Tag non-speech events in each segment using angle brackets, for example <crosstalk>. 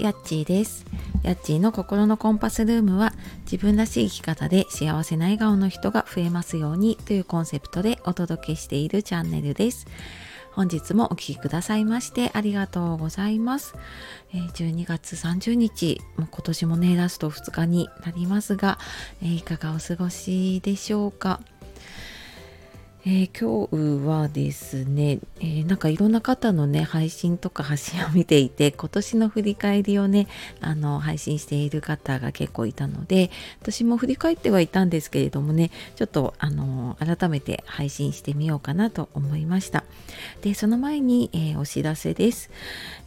やっちーですやっちーの心のコンパスルームは自分らしい生き方で幸せな笑顔の人が増えますようにというコンセプトでお届けしているチャンネルです。本日もお聴きくださいましてありがとうございます、12月30日もう今年もねラスト2日になりますが、いかがお過ごしでしょうか？えー、今日はですね、えー、なんかいろんな方のね配信とか発信を見ていて <laughs> 今年の振り返りをねあの配信している方が結構いたので私も振り返ってはいたんですけれどもねちょっとあの改めて配信してみようかなと思いました。でその前に、えー、お知らせです、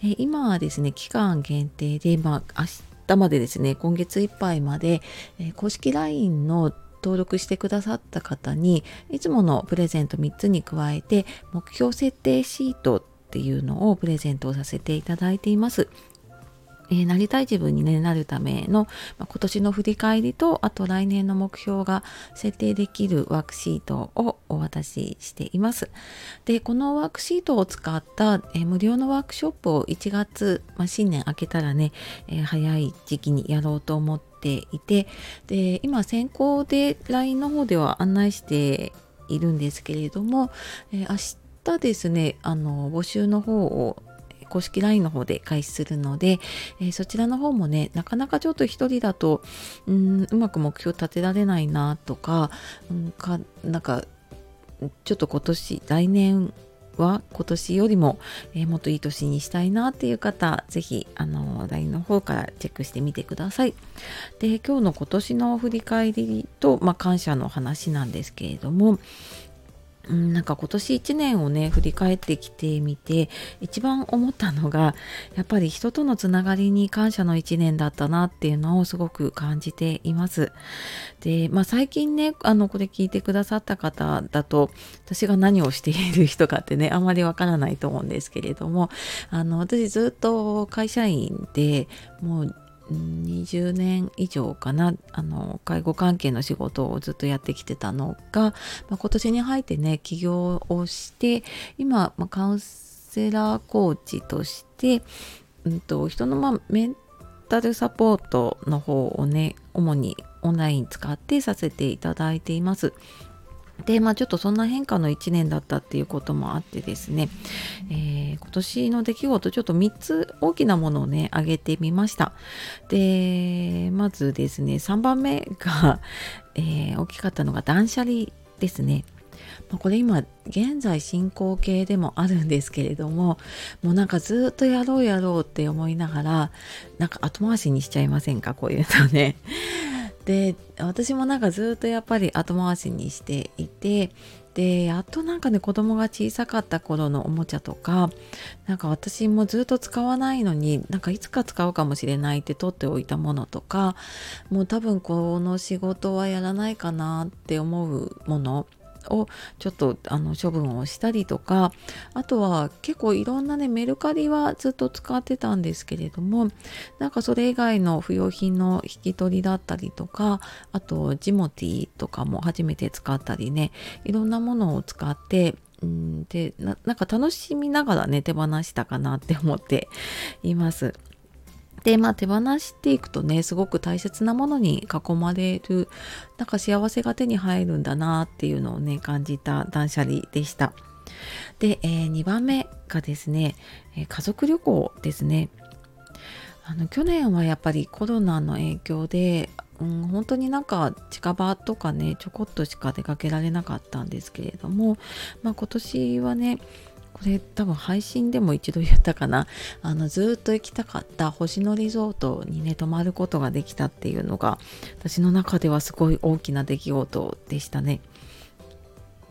え今はですね期間限定でまあ明日までですね今月いっぱいまで、え公式 LINE の登録してくださった方にいつものプレゼント3つに加えて目標設定シートっていうのをプレゼントをさせていただいています。えー、なりたい自分に、ね、なるための、まあ、今年の振り返りとあと来年の目標が設定できるワークシートをお渡ししています。でこのワークシートを使った、えー、無料のワークショップを1月、まあ、新年明けたらね、えー、早い時期にやろうと思っていてで今先行で LINE の方では案内しているんですけれども、え、明日ですねあの募集の方を公式 LINE の方で開始するので、えー、そちらの方もねなかなかちょっと一人だとうんうまく目標立てられないなとか,、うん、かなんかちょっと今年来年は今年よりも、えー、もっといい年にしたいなっていう方、ぜひ、あの、LINE の方からチェックしてみてください。で、今日の今年の振り返りと、まあ、感謝の話なんですけれども、うん、なんか今年1年をね振り返ってきてみて一番思ったのがやっぱり人とのつながりに感謝の1年だったなっていうのをすごく感じています。で、まあ、最近ねあのこれ聞いてくださった方だと私が何をしている人かってねあまりわからないと思うんですけれどもあの私ずっと会社員でもう20年以上かなあの介護関係の仕事をずっとやってきてたのが、まあ、今年に入ってね起業をして今、まあ、カウンセラーコーチとして、うんと、人の、まあ、メンタルサポートの方をね主にオンライン使ってさせていただいています。でまあちょっとそんな変化の1年だったっていうこともあってですね、えー、今年の出来事ちょっと3つ大きなものをね挙げてみました。でまずですね3番目が、<laughs> えー、大きかったのが断捨離ですね。まこれ今現在進行形でもあるんですけれどももうなんかずっとやろうやろうって思いながらなんか後回しにしちゃいませんか？こういうのね。で私もなんかずっとやっぱり後回しにしていてでやっとなんかね子供が小さかった頃のおもちゃとかなんか私もずっと使わないのになんかいつか使うかもしれないって取っておいたものとかもう多分この仕事はやらないかなって思うものをちょっとあの処分をしたりとかあとは結構いろんなねメルカリはずっと使ってたんですけれどもなんかそれ以外の不要品の引き取りだったりとかあとジモティとかも初めて使ったりねいろんなものを使ってうんでなんか楽しみながらね手放したかなって思っています。でまあ手放していくとねすごく大切なものに囲まれるなんか幸せが手に入るんだなっていうのをね感じた断捨離でした。で、えー、2番目がですね、え家族旅行ですね。あの去年はやっぱりコロナの影響で、うん、本当になんか近場とかねちょこっとしか出かけられなかったんですけれども、まあ、今年はねこれ多分配信でも一度言ったかなあのずっと行きたかった星野リゾートにね泊まることができたっていうのが私の中ではすごい大きな出来事でしたね。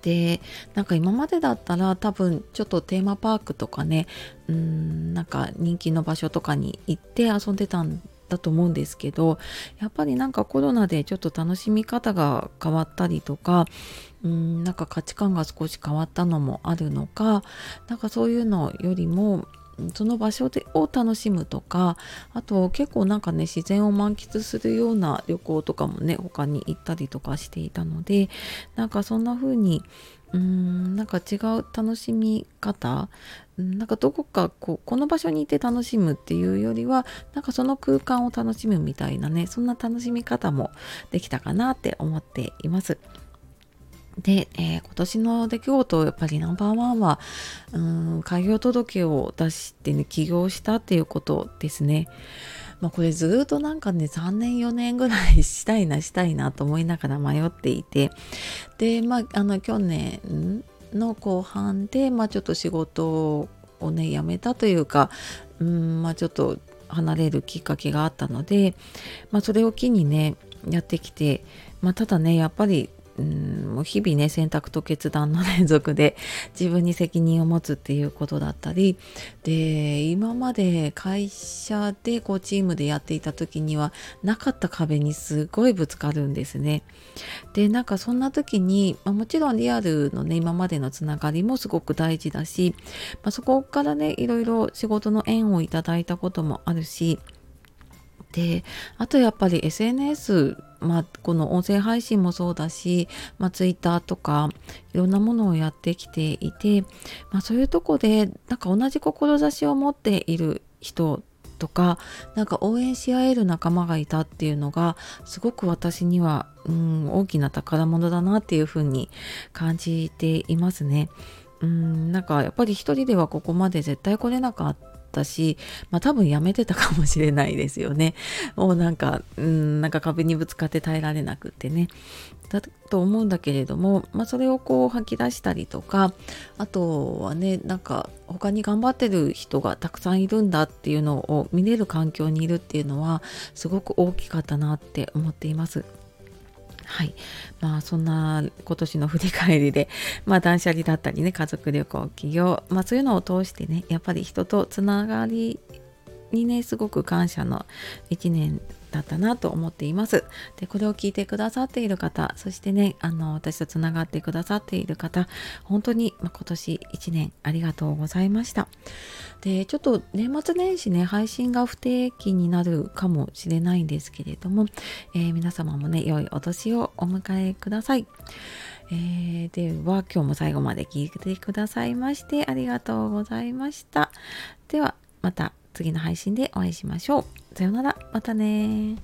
でなんか今までだったら多分ちょっとテーマパークとかねうんなんか人気の場所とかに行って遊んでたんだと思うんですけどやっぱりなんかコロナでちょっと楽しみ方が変わったりとかうんなんか価値観が少し変わったのもあるのかなんかそういうのよりもその場所でを楽しむとかあと結構なんかね自然を満喫するような旅行とかもね他に行ったりとかしていたのでなんかそんな風にうーんなんか違う楽しみ方なんかどこかこうこの場所にいて楽しむっていうよりはなんかその空間を楽しむみたいなねそんな楽しみ方もできたかなって思っています。で、えー、今年の出来事やっぱりナンバーワンはうん開業届を出してね起業したっていうことですね。まあ、これずっとなんかね3年4年ぐらいしたいなしたいなと思いながら迷っていてでまああの去年の後半で、まあ、ちょっと仕事をね辞めたというかうんまあちょっと離れるきっかけがあったので、まあ、それを機にねやってきて、まあ、ただねやっぱりうんもう日々ね選択と決断の連続で <laughs> 自分に責任を持つっていうことだったりで今まで会社でこうチームでやっていた時にはなかった壁にすごいぶつかるんですね。でなんかそんな時に、まあ、もちろんリアルのね今までのつながりもすごく大事だし、まあ、そこからねいろいろ仕事の縁をいただいたこともあるしであとやっぱり SNS まあ、この音声配信もそうだし、まあ、Twitter とかいろんなものをやってきていて、まあ、そういうとこでなんか同じ志を持っている人とかなんか応援し合える仲間がいたっていうのがすごく私には、うん、大きな宝物だなっていうふうに感じていますね。うんなんかやっぱり一人ではここまで絶対来れなかっったし、まあ多分やめてたかもしれないですよね。もうなんか、うん、なんか壁にぶつかって耐えられなくってね。だと思うんだけれども、まあそれをこう吐き出したりとか、あとはね、なんか他に頑張ってる人がたくさんいるんだっていうのを見れる環境にいるっていうのはすごく大きかったなって思っています。はい。まあそんな今年の振り返りで、<laughs> まあ断捨離だったりね、家族旅行、起業、まあそういうのを通してね、やっぱり人とつながりにね、すごく感謝の一年だったなと思っています。で、これを聞いてくださっている方、そしてね、あの、私とつながってくださっている方、本当に、ま今年1年ありがとうございました。で、ちょっと年末年始ね、配信が不定期になるかもしれないんですけれども、えー、皆様もね、良いお年をお迎えください。えー、では今日も最後まで聞いてくださいましてありがとうございました。ではまた次の配信でお会いしましょう。さようなら。またね